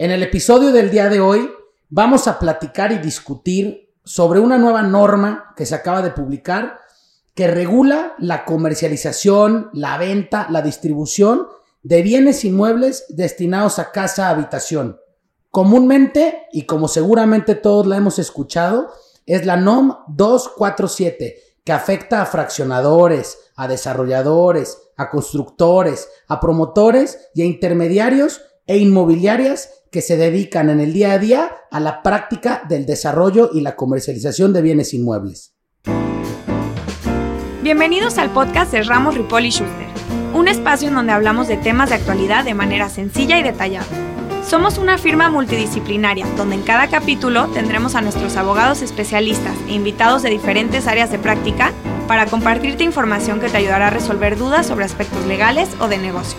En el episodio del día de hoy vamos a platicar y discutir sobre una nueva norma que se acaba de publicar que regula la comercialización, la venta, la distribución de bienes inmuebles destinados a casa habitación. Comúnmente, y como seguramente todos la hemos escuchado, es la NOM 247, que afecta a fraccionadores, a desarrolladores, a constructores, a promotores y a intermediarios e inmobiliarias que se dedican en el día a día a la práctica del desarrollo y la comercialización de bienes inmuebles. Bienvenidos al podcast de Ramos Ripoli Schuster, un espacio en donde hablamos de temas de actualidad de manera sencilla y detallada. Somos una firma multidisciplinaria donde en cada capítulo tendremos a nuestros abogados especialistas e invitados de diferentes áreas de práctica para compartirte información que te ayudará a resolver dudas sobre aspectos legales o de negocio.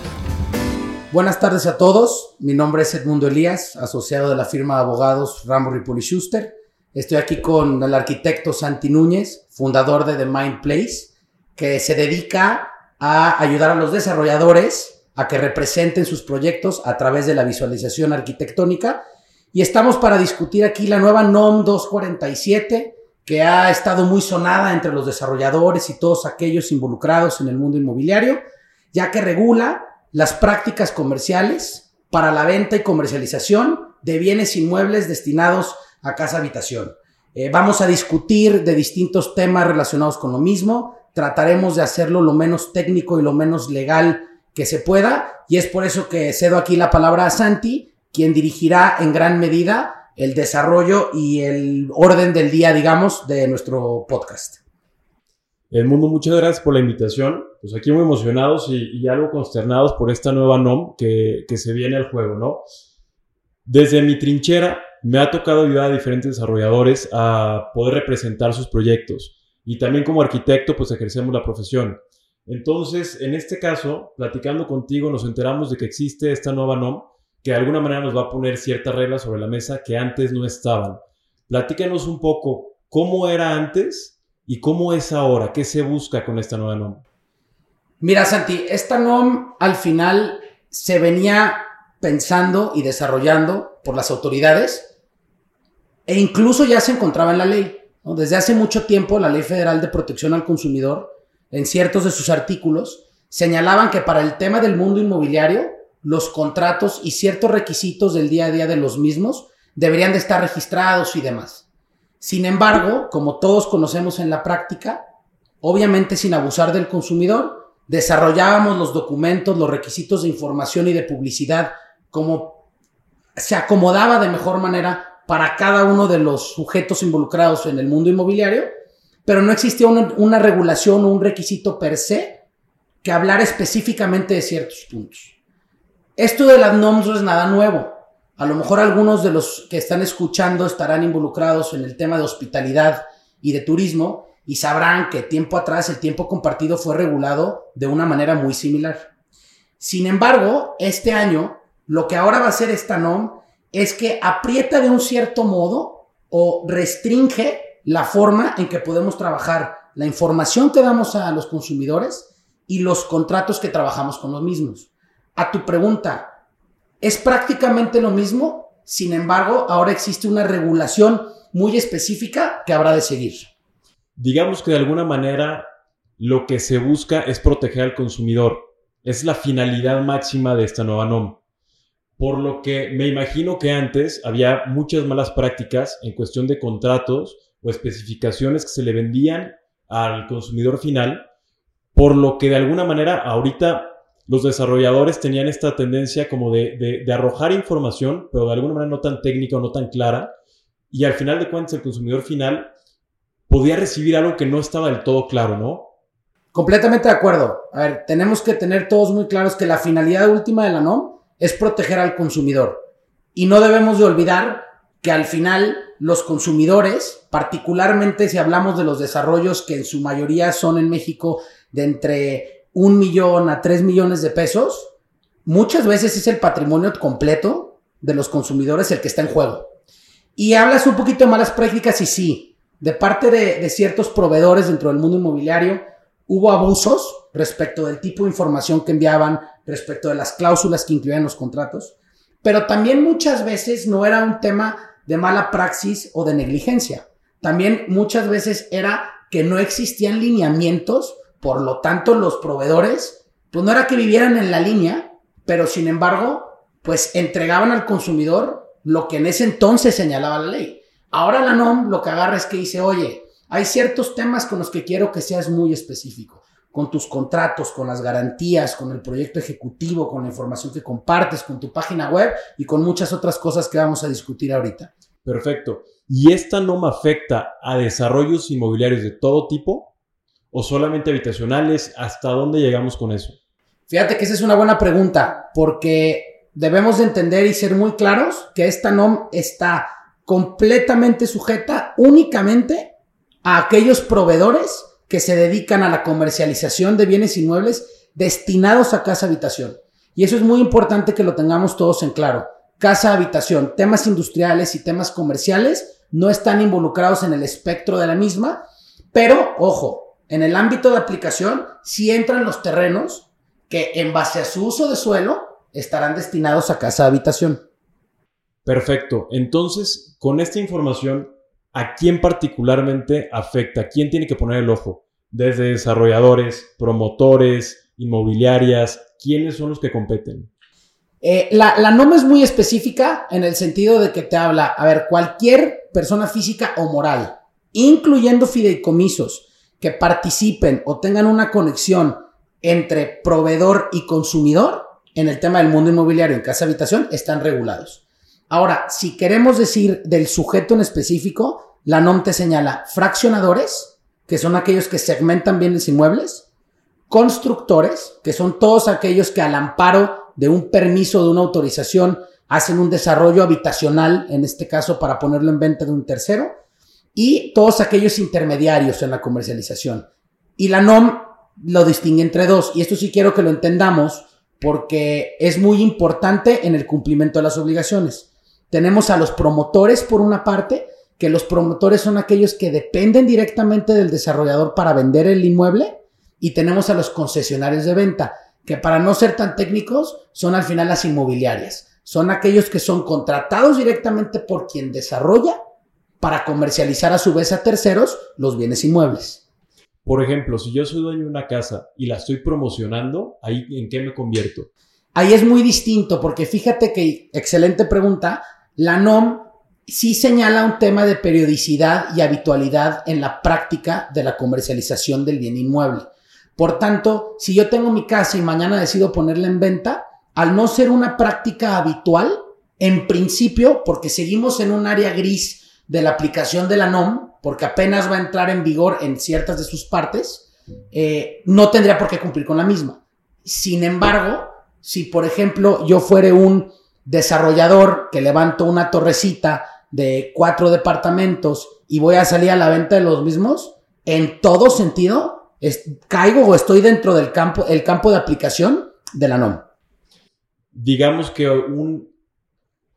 Buenas tardes a todos. Mi nombre es Edmundo Elías, asociado de la firma de abogados Rambo Ripoli Schuster. Estoy aquí con el arquitecto Santi Núñez, fundador de The Mind Place, que se dedica a ayudar a los desarrolladores a que representen sus proyectos a través de la visualización arquitectónica. Y estamos para discutir aquí la nueva NOM 247, que ha estado muy sonada entre los desarrolladores y todos aquellos involucrados en el mundo inmobiliario, ya que regula las prácticas comerciales para la venta y comercialización de bienes inmuebles destinados a casa habitación. Eh, vamos a discutir de distintos temas relacionados con lo mismo. Trataremos de hacerlo lo menos técnico y lo menos legal que se pueda. Y es por eso que cedo aquí la palabra a Santi, quien dirigirá en gran medida el desarrollo y el orden del día, digamos, de nuestro podcast. El mundo, muchas gracias por la invitación. Pues aquí muy emocionados y, algo consternados por esta nueva NOM que, que, se viene al juego, ¿no? Desde mi trinchera me ha tocado ayudar a diferentes desarrolladores a poder representar sus proyectos. Y también como arquitecto, pues ejercemos la profesión. Entonces, en este caso, platicando contigo, nos enteramos de que existe esta nueva NOM que de alguna manera nos va a poner ciertas reglas sobre la mesa que antes no estaban. Platícanos un poco cómo era antes ¿Y cómo es ahora? ¿Qué se busca con esta nueva NOM? Mira, Santi, esta NOM al final se venía pensando y desarrollando por las autoridades e incluso ya se encontraba en la ley. Desde hace mucho tiempo la Ley Federal de Protección al Consumidor, en ciertos de sus artículos, señalaban que para el tema del mundo inmobiliario, los contratos y ciertos requisitos del día a día de los mismos deberían de estar registrados y demás. Sin embargo, como todos conocemos en la práctica, obviamente sin abusar del consumidor, desarrollábamos los documentos, los requisitos de información y de publicidad como se acomodaba de mejor manera para cada uno de los sujetos involucrados en el mundo inmobiliario, pero no existía una, regulación o un requisito per se que hablara específicamente de ciertos puntos. Esto de las NOMS no es nada nuevo. A lo mejor algunos de los que están escuchando estarán involucrados en el tema de hospitalidad y de turismo y sabrán que tiempo atrás el tiempo compartido fue regulado de una manera muy similar. Sin embargo, este año, lo que ahora va a hacer esta NOM es que aprieta de un cierto modo o restringe la forma en que podemos trabajar la información que damos a los consumidores y los contratos que trabajamos con los mismos. A tu pregunta, es prácticamente lo mismo, sin embargo, ahora existe una regulación muy específica que habrá de seguir. Digamos que de alguna manera lo que se busca es proteger al consumidor. Es la finalidad máxima de esta nueva NOM. Por lo que me imagino que antes había muchas malas prácticas en cuestión de contratos o especificaciones que se le vendían al consumidor final, por lo que de alguna manera ahorita los desarrolladores tenían esta tendencia como de, arrojar información, pero de alguna manera no tan técnica o no tan clara, y al final de cuentas el consumidor final podía recibir algo que no estaba del todo claro, ¿no? Completamente de acuerdo. A ver, tenemos que tener todos muy claros que la finalidad última de la NOM es proteger al consumidor. Y no debemos de olvidar que al final los consumidores, particularmente si hablamos de los desarrollos que en su mayoría son en México de entre un millón a tres millones de pesos, muchas veces es el patrimonio completo de los consumidores el que está en juego. Y hablas un poquito de malas prácticas y sí, de parte de, ciertos proveedores dentro del mundo inmobiliario, hubo abusos respecto del tipo de información que enviaban, respecto de las cláusulas que incluían los contratos. Pero también muchas veces no era un tema de mala praxis o de negligencia. También muchas veces era que no existían lineamientos, por lo tanto los proveedores, pues no era que vivieran en la línea, pero sin embargo, pues entregaban al consumidor lo que en ese entonces señalaba la ley. Ahora la NOM lo que agarra es que dice, oye, hay ciertos temas con los que quiero que seas muy específico, con tus contratos, con las garantías, con el proyecto ejecutivo, con la información que compartes, con tu página web y con muchas otras cosas que vamos a discutir ahorita. Perfecto. ¿Y esta NOM afecta a desarrollos inmobiliarios de todo tipo o solamente habitacionales? ¿Hasta dónde llegamos con eso? Fíjate que esa es una buena pregunta porque debemos de entender y ser muy claros que esta NOM está completamente sujeta únicamente a aquellos proveedores que se dedican a la comercialización de bienes inmuebles destinados a casa habitación. Y eso es muy importante que lo tengamos todos en claro casa, habitación, temas industriales y temas comerciales no están involucrados en el espectro de la misma, pero ojo, en el ámbito de aplicación sí entran los terrenos que en base a su uso de suelo estarán destinados a casa, habitación. Perfecto. Entonces, con esta información, ¿a quién particularmente afecta? ¿Quién tiene que poner el ojo? Desde desarrolladores, promotores, inmobiliarias, ¿quiénes son los que competen? Eh, la, la norma es muy específica en el sentido de que te habla, a ver, cualquier persona física o moral, incluyendo fideicomisos, que participen o tengan una conexión entre proveedor y consumidor en el tema del mundo inmobiliario en casa habitación, están regulados. Ahora, si queremos decir del sujeto en específico, la NOM te señala fraccionadores, que son aquellos que segmentan bienes inmuebles, constructores, que son todos aquellos que al amparo de un permiso, de una autorización, hacen un desarrollo habitacional, en este caso para ponerlo en venta de un tercero, y todos aquellos intermediarios en la comercialización. Y la NOM lo distingue entre dos, y esto sí quiero que lo entendamos porque es muy importante en el cumplimiento de las obligaciones. Tenemos a los promotores por una parte, que los promotores son aquellos que dependen directamente del desarrollador para vender el inmueble, y tenemos a los concesionarios de venta, que para no ser tan técnicos son al final las inmobiliarias. Son aquellos que son contratados directamente por quien desarrolla para comercializar a su vez a terceros los bienes inmuebles. Por ejemplo, si yo soy dueño de una casa y la estoy promocionando, ¿ahí en qué me convierto? Ahí es muy distinto porque fíjate que, excelente pregunta, la NOM sí señala un tema de periodicidad y habitualidad en la práctica de la comercialización del bien inmueble. Por tanto, si yo tengo mi casa y mañana decido ponerla en venta, al no ser una práctica habitual, en principio, porque seguimos en un área gris de la aplicación de la NOM, porque apenas va a entrar en vigor en ciertas de sus partes, eh, no tendría por qué cumplir con la misma. Sin embargo, si por ejemplo yo fuere un desarrollador que levanto una torrecita de cuatro departamentos y voy a salir a la venta de los mismos, en todo sentido, caigo o estoy dentro del campo, el campo de aplicación de la NOM. Digamos que un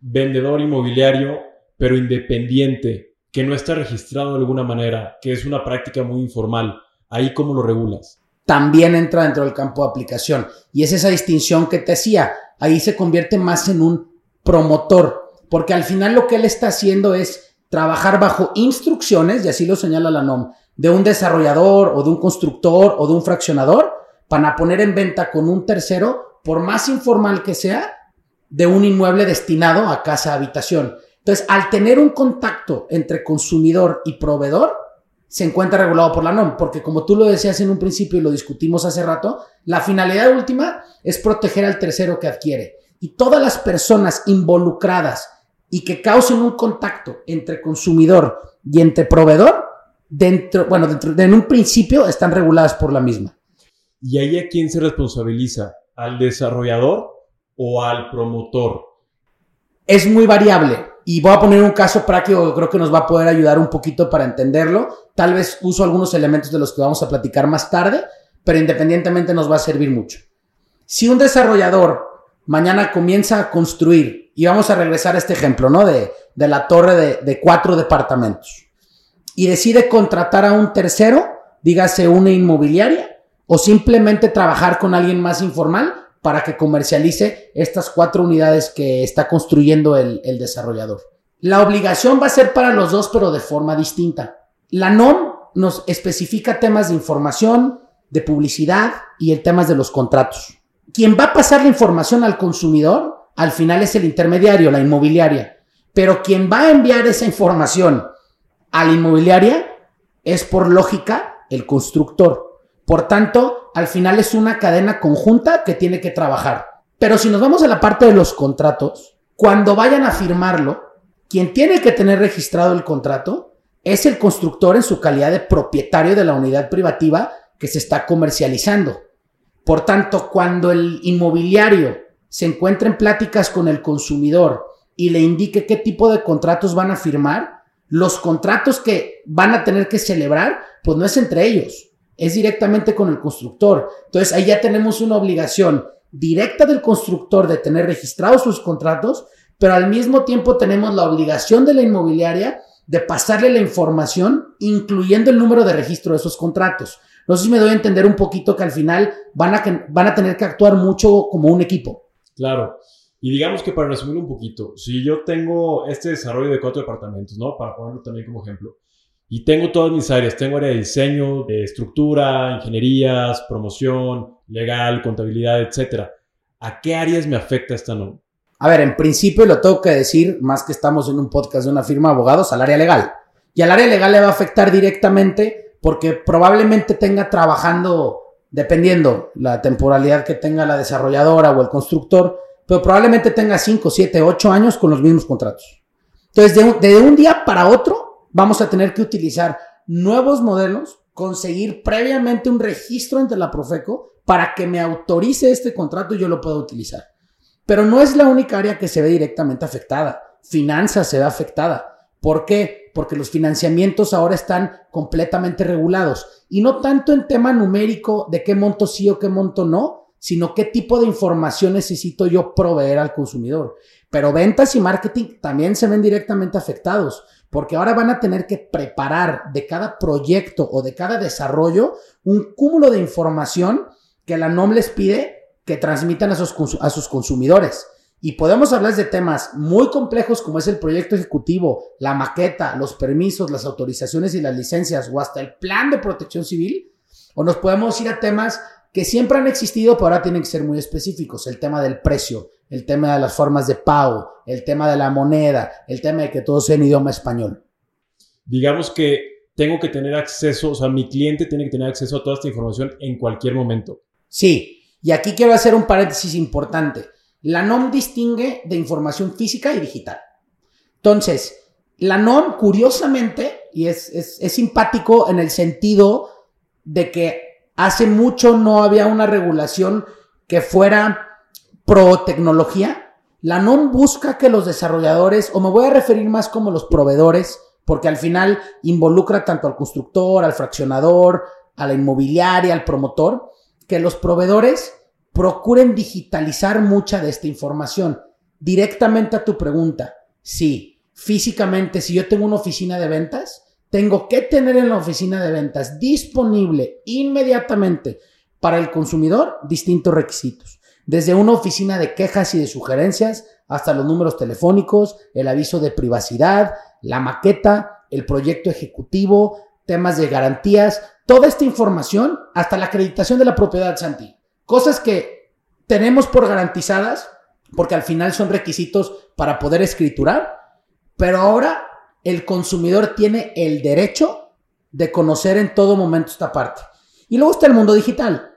vendedor inmobiliario, pero independiente, que no está registrado de alguna manera, que es una práctica muy informal, ¿ahí cómo lo regulas? También entra dentro del campo de aplicación. Y es esa distinción que te hacía. Ahí se convierte más en un promotor, porque al final lo que él está haciendo es trabajar bajo instrucciones, y así lo señala la NOM, de un desarrollador o de un constructor o de un fraccionador para poner en venta con un tercero, por más informal que sea, de un inmueble destinado a casa habitación. Entonces, al tener un contacto entre consumidor y proveedor, se encuentra regulado por la NOM, porque como tú lo decías en un principio y lo discutimos hace rato, la finalidad última es proteger al tercero que adquiere. Y todas las personas involucradas y que causen un contacto entre consumidor y entre proveedor dentro, bueno, dentro, en un principio están reguladas por la misma. ¿Y ahí a quién se responsabiliza? ¿Al desarrollador o al promotor? Es muy variable. Y voy a poner un caso práctico que creo que nos va a poder ayudar un poquito para entenderlo. Tal vez uso algunos elementos de los que vamos a platicar más tarde, pero independientemente nos va a servir mucho. Si un desarrollador mañana comienza a construir, y vamos a regresar a este ejemplo, ¿no? De, de la torre de, de cuatro departamentos y decide contratar a un tercero, dígase una inmobiliaria, o simplemente trabajar con alguien más informal para que comercialice estas cuatro unidades que está construyendo el, desarrollador. La obligación va a ser para los dos, pero de forma distinta. La NOM nos especifica temas de información, de publicidad y el temas de los contratos. Quien va a pasar la información al consumidor, al final es el intermediario, la inmobiliaria. Pero quien va a enviar esa información a la inmobiliaria es por lógica el constructor. Por tanto, al final es una cadena conjunta que tiene que trabajar. Pero si nos vamos a la parte de los contratos, cuando vayan a firmarlo, quien tiene que tener registrado el contrato es el constructor en su calidad de propietario de la unidad privativa que se está comercializando. Por tanto, cuando el inmobiliario se encuentra en pláticas con el consumidor y le indique qué tipo de contratos van a firmar, los contratos que van a tener que celebrar, pues no es entre ellos, es directamente con el constructor. Entonces ahí ya tenemos una obligación directa del constructor de tener registrados sus contratos, pero al mismo tiempo tenemos la obligación de la inmobiliaria de pasarle la información, incluyendo el número de registro de esos contratos. No sé si me doy a entender un poquito que al final van a, van a tener que actuar mucho como un equipo. Claro. Y digamos que para resumir un poquito, si yo tengo este desarrollo de cuatro departamentos, ¿no? Para ponerlo también como ejemplo, y tengo todas mis áreas, tengo área de diseño, de estructura, ingenierías, promoción, legal, contabilidad, etcétera. ¿A qué áreas me afecta esta norma? A ver, en principio lo tengo que decir, más que estamos en un podcast de una firma de abogados, al área legal. Y al área legal le va a afectar directamente porque probablemente tenga trabajando, dependiendo la temporalidad que tenga la desarrolladora o el constructor, pero probablemente tenga 5, 7, 8 años con los mismos contratos. Entonces, de un día para otro, vamos a tener que utilizar nuevos modelos, conseguir previamente un registro ante la Profeco para que me autorice este contrato y yo lo pueda utilizar. Pero no es la única área que se ve directamente afectada. Finanzas se ve afectada. ¿Por qué? Porque los financiamientos ahora están completamente regulados. Y no tanto en tema numérico de qué monto sí o qué monto no, sino qué tipo de información necesito yo proveer al consumidor. Pero ventas y marketing también se ven directamente afectados, porque ahora van a tener que preparar de cada proyecto o de cada desarrollo un cúmulo de información que la NOM les pide que transmitan a sus, a sus consumidores. Y podemos hablar de temas muy complejos como es el proyecto ejecutivo, la maqueta, los permisos, las autorizaciones y las licencias o hasta el plan de protección civil. O nos podemos ir a temas que siempre han existido, pero ahora tienen que ser muy específicos. El tema del precio, el tema de las formas de pago, el tema de la moneda, el tema de que todo sea en idioma español. Digamos que tengo que tener acceso, o sea, mi cliente tiene que tener acceso a toda esta información en cualquier momento. Sí, y aquí quiero hacer un paréntesis importante. La NOM distingue de información física y digital. Entonces, la NOM, curiosamente, y es, es, simpático en el sentido de que hace mucho no había una regulación que fuera pro tecnología. La NOM busca que los desarrolladores, o me voy a referir más como los proveedores, porque al final involucra tanto al constructor, al fraccionador, a la inmobiliaria, al promotor, que los proveedores procuren digitalizar mucha de esta información. Directamente a tu pregunta, sí, físicamente, si yo tengo una oficina de ventas, tengo que tener en la oficina de ventas disponible inmediatamente para el consumidor distintos requisitos. Desde una oficina de quejas y de sugerencias hasta los números telefónicos, el aviso de privacidad, la maqueta, el proyecto ejecutivo, temas de garantías, toda esta información hasta la acreditación de la propiedad, Santi. Cosas que tenemos por garantizadas, porque al final son requisitos para poder escriturar, pero ahora el consumidor tiene el derecho de conocer en todo momento esta parte. Y luego está el mundo digital.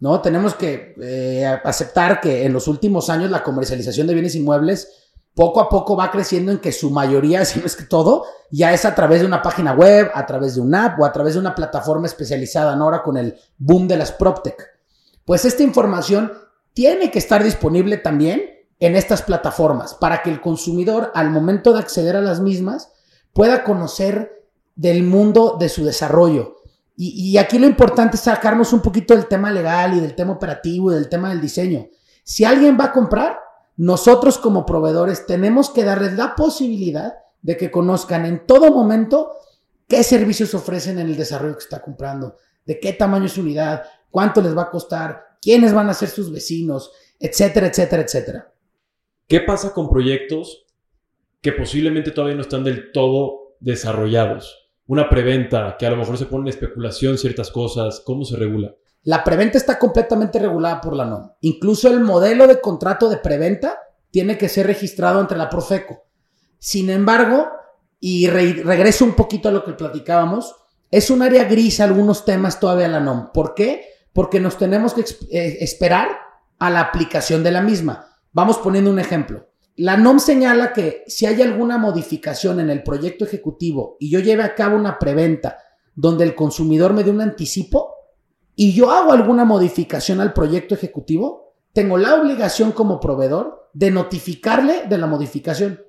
¿No? Tenemos que eh, aceptar que en los últimos años la comercialización de bienes inmuebles poco a poco va creciendo en que su mayoría, si no es que todo, ya es a través de una página web, a través de una app o a través de una plataforma especializada, ¿no? Ahora con el boom de las PropTech. Pues esta información tiene que estar disponible también en estas plataformas para que el consumidor al momento de acceder a las mismas pueda conocer del mundo de su desarrollo. Y, aquí lo importante es sacarnos un poquito del tema legal y del tema operativo y del tema del diseño. Si alguien va a comprar, nosotros como proveedores tenemos que darles la posibilidad de que conozcan en todo momento qué servicios ofrecen en el desarrollo que está comprando, de qué tamaño es su unidad, cuánto les va a costar, quiénes van a ser sus vecinos, etcétera, etcétera, etcétera. ¿Qué pasa con proyectos que posiblemente todavía no están del todo desarrollados? Una preventa, que a lo mejor se pone en especulación ciertas cosas, ¿cómo se regula? La preventa está completamente regulada por la NOM. Incluso el modelo de contrato de preventa tiene que ser registrado ante la Profeco. Sin embargo, y regreso un poquito a lo que platicábamos, es un área gris algunos temas todavía la NOM. ¿Por qué? Porque nos tenemos que eh, esperar a la aplicación de la misma. Vamos poniendo un ejemplo. La NOM señala que si hay alguna modificación en el proyecto ejecutivo y yo lleve a cabo una preventa donde el consumidor me dé un anticipo y yo hago alguna modificación al proyecto ejecutivo, tengo la obligación como proveedor de notificarle de la modificación.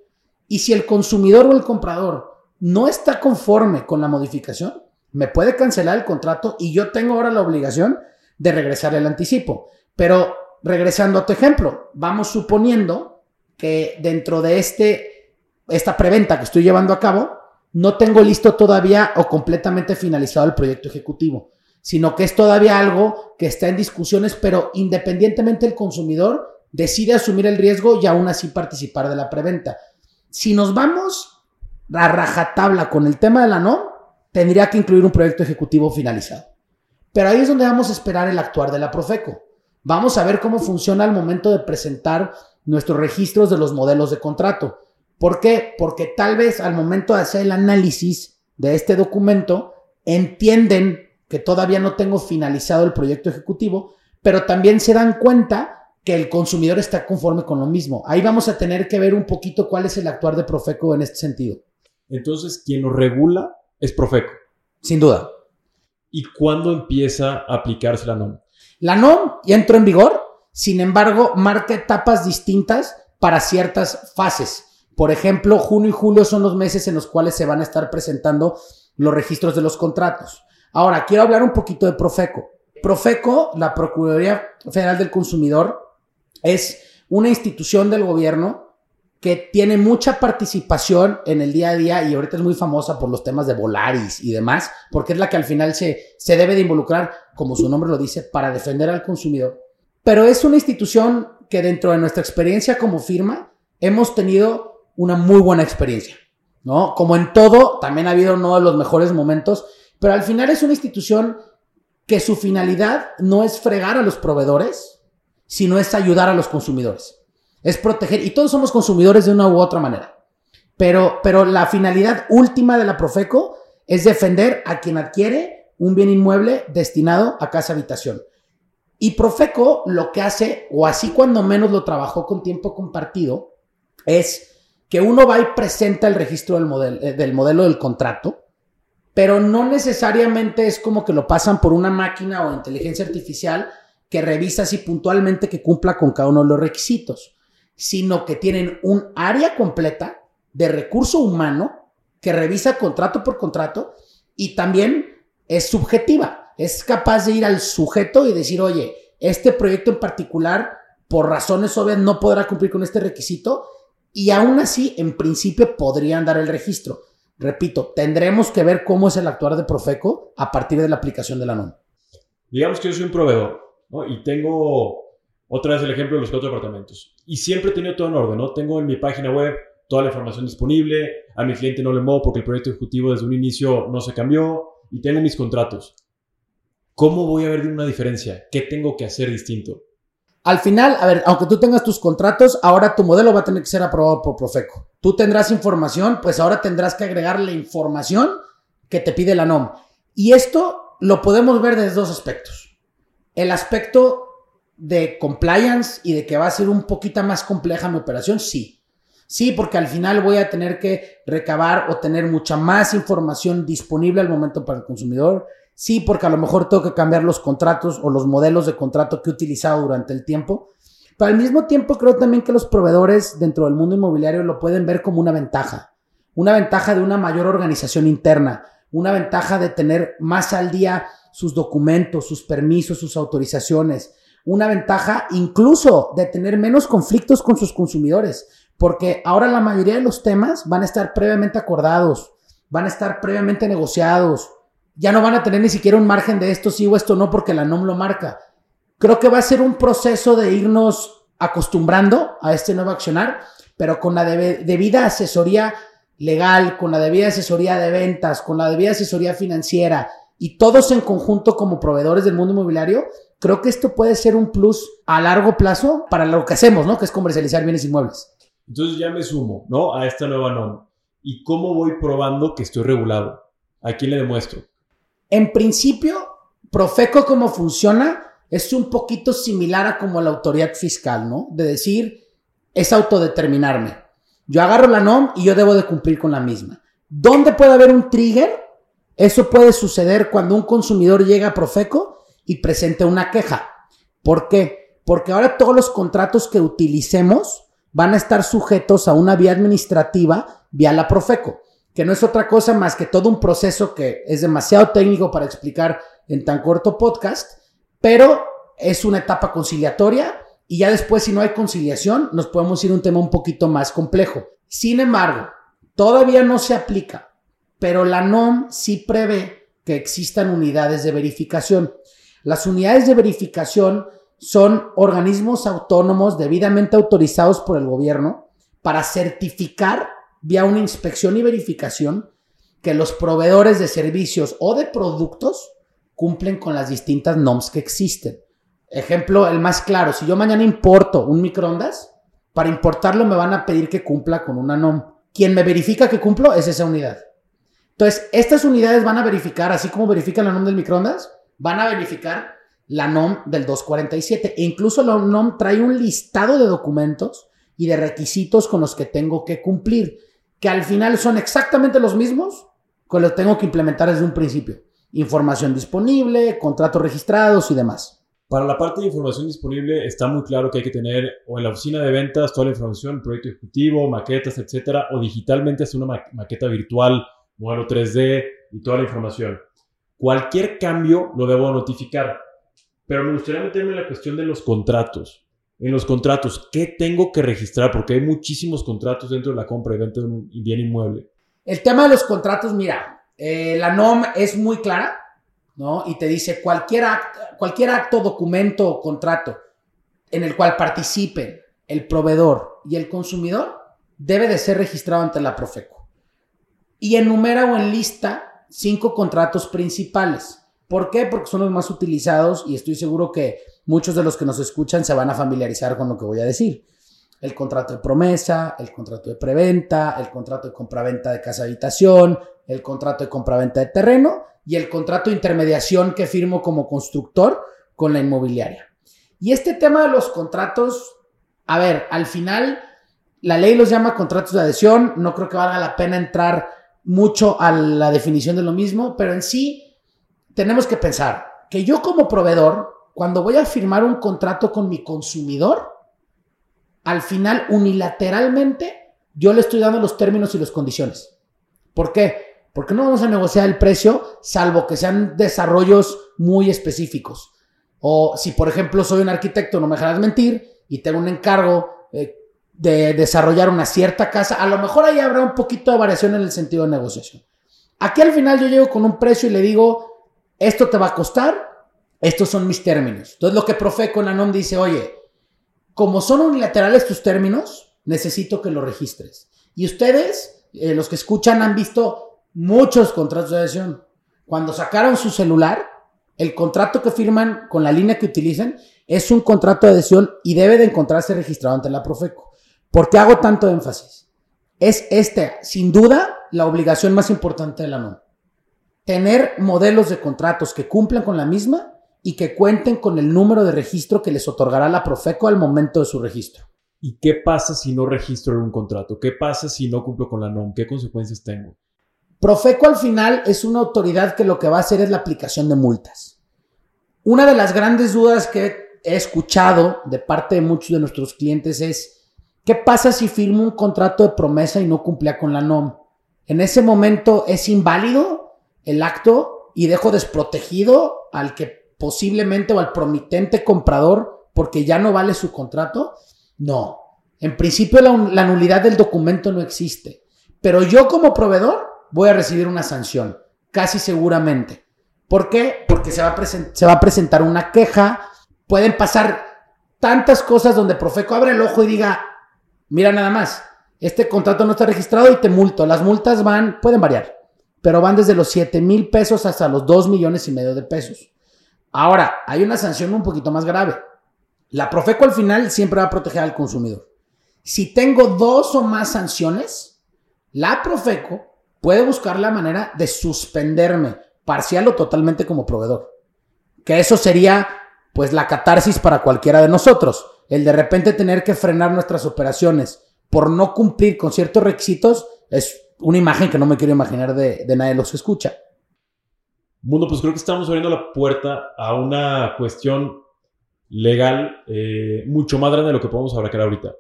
Y si el consumidor o el comprador no está conforme con la modificación, me puede cancelar el contrato y yo tengo ahora la obligación de regresar el anticipo. Pero regresando a tu ejemplo, vamos suponiendo que dentro de este, esta preventa que estoy llevando a cabo, no tengo listo todavía o completamente finalizado el proyecto ejecutivo, sino que es todavía algo que está en discusiones, pero independientemente el consumidor decide asumir el riesgo y aún así participar de la preventa. Si nos vamos a rajatabla con el tema de la NOM, tendría que incluir un proyecto ejecutivo finalizado. Pero ahí es donde vamos a esperar el actuar de la Profeco. Vamos a ver cómo funciona al momento de presentar nuestros registros de los modelos de contrato. ¿Por qué? Porque tal vez al momento de hacer el análisis de este documento, entienden que todavía no tengo finalizado el proyecto ejecutivo, pero también se dan cuenta que el consumidor está conforme con lo mismo. Ahí vamos a tener que ver un poquito cuál es el actuar de Profeco en este sentido. Entonces, quien lo regula es Profeco. Sin duda. ¿Y cuándo empieza a aplicarse la NOM? La NOM ya entró en vigor, sin embargo, marca etapas distintas para ciertas fases. Por ejemplo, junio y julio son los meses en los cuales se van a estar presentando los registros de los contratos. Ahora, quiero hablar un poquito de Profeco. Profeco, la Procuraduría Federal del Consumidor, es una institución del gobierno que tiene mucha participación en el día a día y ahorita es muy famosa por los temas de Volaris y demás, porque es la que al final se, se debe de involucrar, como su nombre lo dice, para defender al consumidor. Pero es una institución que dentro de nuestra experiencia como firma hemos tenido una muy buena experiencia, ¿no? Como en todo, también ha habido no de los mejores momentos, pero al final es una institución que su finalidad no es fregar a los proveedores, sino es ayudar a los consumidores es proteger, y todos somos consumidores de una u otra manera. Pero, pero la finalidad última de la Profeco es defender a quien adquiere un bien inmueble destinado a casa habitación. Y Profeco lo que hace, o así cuando menos lo trabajó con tiempo compartido, es que uno va y presenta el registro del modelo, eh, del modelo del contrato, pero no necesariamente es como que lo pasan por una máquina o inteligencia artificial que revisa si puntualmente que cumpla con cada uno de los requisitos sino que tienen un área completa de recurso humano que revisa contrato por contrato y también es subjetiva. Es capaz de ir al sujeto y decir, oye, este proyecto en particular, por razones obvias, no podrá cumplir con este requisito y aún así, en principio, podrían dar el registro. Repito, tendremos que ver cómo es el actuar de Profeco a partir de la aplicación de la NOM. Digamos que yo soy un proveedor y tengo otra vez el ejemplo de los cuatro departamentos. Y siempre he tenido todo en orden, ¿no? Tengo en mi página web toda la información disponible, a mi cliente no le muevo porque el proyecto ejecutivo desde un inicio no se cambió y tengo mis contratos. ¿Cómo voy a ver una diferencia? ¿Qué tengo que hacer distinto? Al final, a ver, aunque tú tengas tus contratos, ahora tu modelo va a tener que ser aprobado por Profeco. Tú tendrás información, pues ahora tendrás que agregar la información que te pide la NOM. Y esto lo podemos ver desde dos aspectos. El aspecto de compliance y de que va a ser un poquito más compleja mi operación, sí. Sí, porque al final voy a tener que recabar o tener mucha más información disponible al momento para el consumidor. Sí, porque a lo mejor tengo que cambiar los contratos o los modelos de contrato que he utilizado durante el tiempo. Pero al mismo tiempo creo también que los proveedores dentro del mundo inmobiliario lo pueden ver como una ventaja. Una ventaja de una mayor organización interna. Una ventaja de tener más al día sus documentos, sus permisos, sus autorizaciones una ventaja incluso de tener menos conflictos con sus consumidores, porque ahora la mayoría de los temas van a estar previamente acordados, van a estar previamente negociados, ya no van a tener ni siquiera un margen de esto sí o esto no porque la NOM lo marca. Creo que va a ser un proceso de irnos acostumbrando a este nuevo accionar, pero con la debida asesoría legal, con la debida asesoría de ventas, con la debida asesoría financiera y todos en conjunto como proveedores del mundo inmobiliario, creo que esto puede ser un plus a largo plazo para lo que hacemos, ¿no? Que es comercializar bienes inmuebles. Entonces ya me sumo, ¿no? A esta nueva norma. ¿Y cómo voy probando que estoy regulado? ¿A quién le demuestro? En principio, Profeco como funciona es un poquito similar a como la autoridad fiscal, ¿no? De decir, es autodeterminarme. Yo agarro la NOM y yo debo de cumplir con la misma. ¿Dónde puede haber un trigger? Eso puede suceder cuando un consumidor llega a Profeco y presente una queja. ¿Por qué? Porque ahora todos los contratos que utilicemos van a estar sujetos a una vía administrativa vía la Profeco, que no es otra cosa más que todo un proceso que es demasiado técnico para explicar en tan corto podcast, pero es una etapa conciliatoria y ya después si no hay conciliación nos podemos ir a un tema un poquito más complejo. Sin embargo, todavía no se aplica, pero la NOM sí prevé que existan unidades de verificación. Las unidades de verificación son organismos autónomos debidamente autorizados por el gobierno para certificar vía una inspección y verificación que los proveedores de servicios o de productos cumplen con las distintas NOMs que existen. Ejemplo, el más claro, si yo mañana importo un microondas, para importarlo me van a pedir que cumpla con una NOM. Quien me verifica que cumplo es esa unidad. Entonces, estas unidades van a verificar, así como verifican la NOM del microondas, van a verificar la NOM del 247. E incluso la NOM trae un listado de documentos y de requisitos con los que tengo que cumplir, que al final son exactamente los mismos que los tengo que implementar desde un principio. Información disponible, contratos registrados y demás. Para la parte de información disponible está muy claro que hay que tener o en la oficina de ventas toda la información, proyecto ejecutivo, maquetas, etcétera, o digitalmente hacer una maqueta virtual, modelo 3D y toda la información. Cualquier cambio lo debo notificar. Pero me gustaría meterme en la cuestión de los contratos. En los contratos, ¿qué tengo que registrar? Porque hay muchísimos contratos dentro de la compra y venta de un bien inmueble. El tema de los contratos, mira, eh, la NOM es muy clara, ¿no? Y te dice cualquier acto, cualquier acto, documento o contrato en el cual participen el proveedor y el consumidor debe de ser registrado ante la Profeco. Y enumera o enlista cinco contratos principales. ¿Por qué? Porque son los más utilizados y estoy seguro que muchos de los que nos escuchan se van a familiarizar con lo que voy a decir. El contrato de promesa, el contrato de preventa, el contrato de compraventa de casa habitación, el contrato de compraventa de terreno y el contrato de intermediación que firmo como constructor con la inmobiliaria. Y este tema de los contratos, a ver, al final la ley los llama contratos de adhesión, no creo que valga la pena entrar mucho a la definición de lo mismo, pero en sí tenemos que pensar que yo como proveedor, cuando voy a firmar un contrato con mi consumidor, al final unilateralmente yo le estoy dando los términos y las condiciones. ¿Por qué? Porque no vamos a negociar el precio salvo que sean desarrollos muy específicos. O si, por ejemplo, soy un arquitecto, no me dejarás mentir, y tengo un encargo eh, de desarrollar una cierta casa, a lo mejor ahí habrá un poquito de variación en el sentido de negociación. Aquí al final yo llego con un precio y le digo, esto te va a costar, estos son mis términos. Entonces lo que Profeco en Anom dice, oye, como son unilaterales tus términos, necesito que lo registres. Y ustedes, eh, los que escuchan, han visto muchos contratos de adhesión. Cuando sacaron su celular, el contrato que firman con la línea que utilicen es un contrato de adhesión y debe de encontrarse registrado ante la Profeco. ¿Por qué hago tanto énfasis? Es este, sin duda, la obligación más importante de la NOM tener modelos de contratos que cumplan con la misma y que cuenten con el número de registro que les otorgará la Profeco al momento de su registro. ¿Y qué pasa si no registro un contrato? ¿Qué pasa si no cumplo con la NOM? ¿Qué consecuencias tengo? Profeco al final es una autoridad que lo que va a hacer es la aplicación de multas. Una de las grandes dudas que he escuchado de parte de muchos de nuestros clientes es, ¿qué pasa si firmo un contrato de promesa y no cumplía con la NOM? ¿En ese momento es inválido el acto y dejo desprotegido al que posiblemente o al promitente comprador porque ya no vale su contrato? No. En principio la, nulidad del documento no existe. Pero yo como proveedor voy a recibir una sanción, casi seguramente. ¿Por qué? Porque se va a, se va a presentar una queja. Pueden pasar tantas cosas donde Profeco abre el ojo y diga, mira nada más, este contrato no está registrado y te multo. Las multas van, pueden variar, pero van desde los 7 mil pesos hasta los 2 millones y medio de pesos. Ahora, hay una sanción un poquito más grave. La Profeco al final siempre va a proteger al consumidor. Si tengo dos o más sanciones, la Profeco puede buscar la manera de suspenderme parcial o totalmente como proveedor. Que eso sería pues la catarsis para cualquiera de nosotros. El de repente tener que frenar nuestras operaciones por no cumplir con ciertos requisitos es una imagen que no me quiero imaginar de, nadie de los que escucha. Mundo, pues creo que estamos abriendo la puerta a una cuestión legal eh, mucho más grande de lo que podemos hablar ahorita.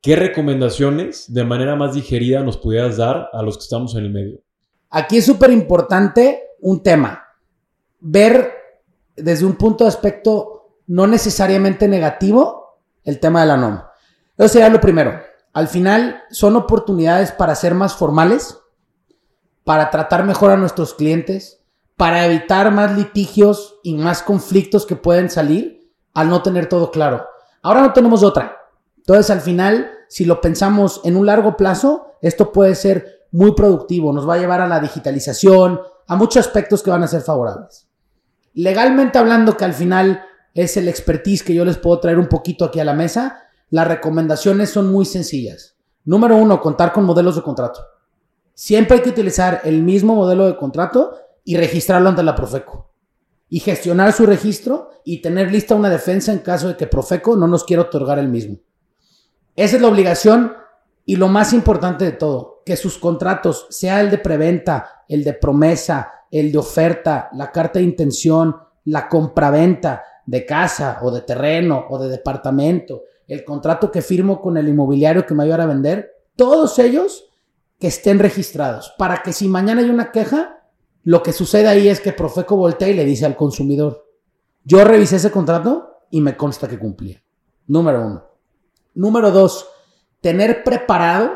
¿Qué recomendaciones de manera más digerida nos pudieras dar a los que estamos en el medio? Aquí es súper importante un tema. Ver desde un punto de aspecto no necesariamente negativo el tema de la NOM. Eso sería lo primero. Al final son oportunidades para ser más formales, para tratar mejor a nuestros clientes, para evitar más litigios y más conflictos que pueden salir al no tener todo claro. Ahora no tenemos otra. Entonces, al final, si lo pensamos en un largo plazo, esto puede ser muy productivo, nos va a llevar a la digitalización, a muchos aspectos que van a ser favorables. Legalmente hablando, que al final es el expertise que yo les puedo traer un poquito aquí a la mesa, las recomendaciones son muy sencillas. Número uno, contar con modelos de contrato. Siempre hay que utilizar el mismo modelo de contrato y registrarlo ante la Profeco. Y gestionar su registro y tener lista una defensa en caso de que Profeco no nos quiera otorgar el mismo. Esa es la obligación y lo más importante de todo, que sus contratos, sea el de preventa, el de promesa, el de oferta, la carta de intención, la compraventa de casa o de terreno o de departamento, el contrato que firmo con el inmobiliario que me va a vender, todos ellos que estén registrados, para que si mañana hay una queja, lo que sucede ahí es que Profeco voltea y le dice al consumidor, yo revisé ese contrato y me consta que cumplía. Número uno. Número dos, tener preparado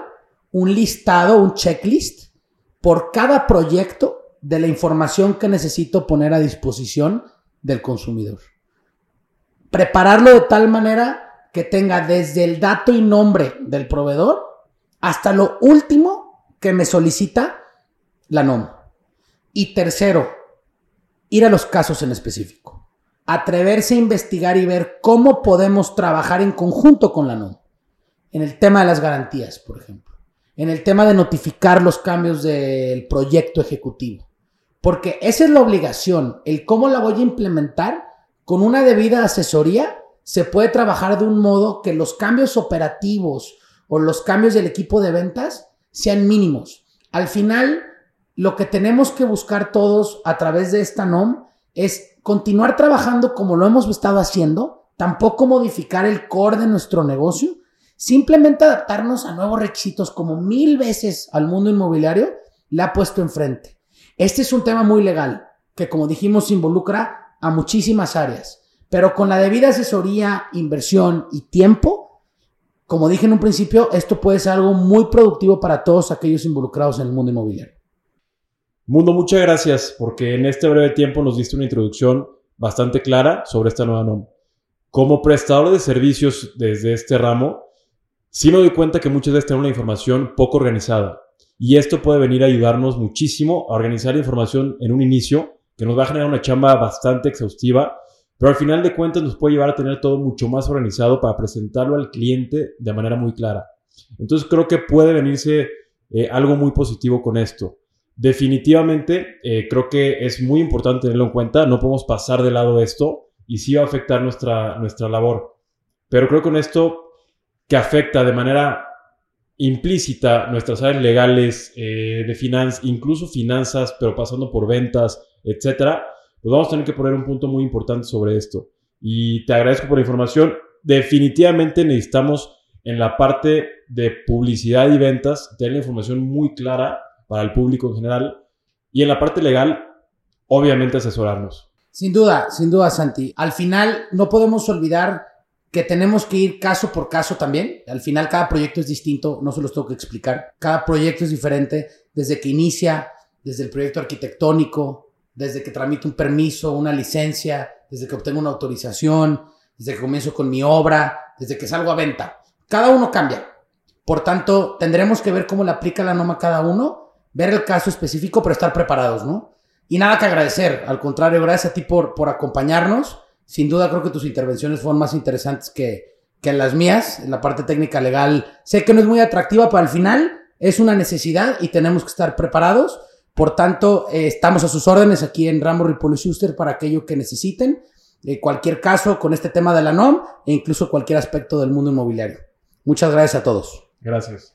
un listado, un checklist por cada proyecto de la información que necesito poner a disposición del consumidor. Prepararlo de tal manera que tenga desde el dato y nombre del proveedor hasta lo último que me solicita la NOM. Y tercero, ir a los casos en específico atreverse a investigar y ver cómo podemos trabajar en conjunto con la NOM. En el tema de las garantías, por ejemplo. En el tema de notificar los cambios del proyecto ejecutivo. Porque esa es la obligación. El cómo la voy a implementar con una debida asesoría se puede trabajar de un modo que los cambios operativos o los cambios del equipo de ventas sean mínimos. Al final, lo que tenemos que buscar todos a través de esta NOM es continuar trabajando como lo hemos estado haciendo, tampoco modificar el core de nuestro negocio, simplemente adaptarnos a nuevos requisitos como mil veces al mundo inmobiliario le ha puesto enfrente. Este es un tema muy legal que como dijimos involucra a muchísimas áreas, pero con la debida asesoría, inversión y tiempo, como dije en un principio, esto puede ser algo muy productivo para todos aquellos involucrados en el mundo inmobiliario. Mundo, muchas gracias porque en este breve tiempo nos diste una introducción bastante clara sobre esta nueva NOM. Como prestador de servicios desde este ramo, sí me doy cuenta que muchas veces tenemos una información poco organizada y esto puede venir a ayudarnos muchísimo a organizar información en un inicio que nos va a generar una chamba bastante exhaustiva, pero al final de cuentas nos puede llevar a tener todo mucho más organizado para presentarlo al cliente de manera muy clara. Entonces creo que puede venirse eh, algo muy positivo con esto. Definitivamente, eh, creo que es muy importante tenerlo en cuenta. No podemos pasar de lado esto y sí va a afectar nuestra, nuestra labor. Pero creo que con esto que afecta de manera implícita nuestras áreas legales, eh, de finanzas, incluso finanzas, pero pasando por ventas, etcétera, pues vamos a tener que poner un punto muy importante sobre esto. Y te agradezco por la información. Definitivamente necesitamos en la parte de publicidad y ventas tener la información muy clara para el público en general. Y en la parte legal, obviamente asesorarnos. Sin duda, sin duda, Santi. Al final, no podemos olvidar que tenemos que ir caso por caso también. Al final, cada proyecto es distinto, no se los tengo que explicar. Cada proyecto es diferente desde que inicia, desde el proyecto arquitectónico, desde que tramite un permiso, una licencia, desde que obtengo una autorización, desde que comienzo con mi obra, desde que salgo a venta. Cada uno cambia. Por tanto, tendremos que ver cómo le aplica la NOM a cada uno, ver el caso específico, pero estar preparados, ¿no? Y nada que agradecer. Al contrario, gracias a ti por, por acompañarnos. Sin duda creo que tus intervenciones fueron más interesantes que, que las mías. En la parte técnica legal sé que no es muy atractiva, pero al final es una necesidad y tenemos que estar preparados. Por tanto, eh, estamos a sus órdenes aquí en Rambo Ripoli Schuster para aquello que necesiten. Eh, cualquier caso con este tema de la NOM e incluso cualquier aspecto del mundo inmobiliario. Muchas gracias a todos. Gracias.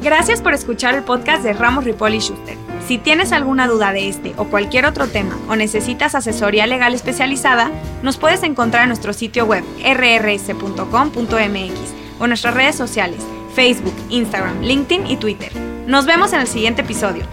Gracias por escuchar el podcast de Ramos Ripoli Schuster. Si tienes alguna duda de este o cualquier otro tema o necesitas asesoría legal especializada, nos puedes encontrar en nuestro sitio web rrs.com.mx o en nuestras redes sociales Facebook, Instagram, LinkedIn y Twitter. Nos vemos en el siguiente episodio.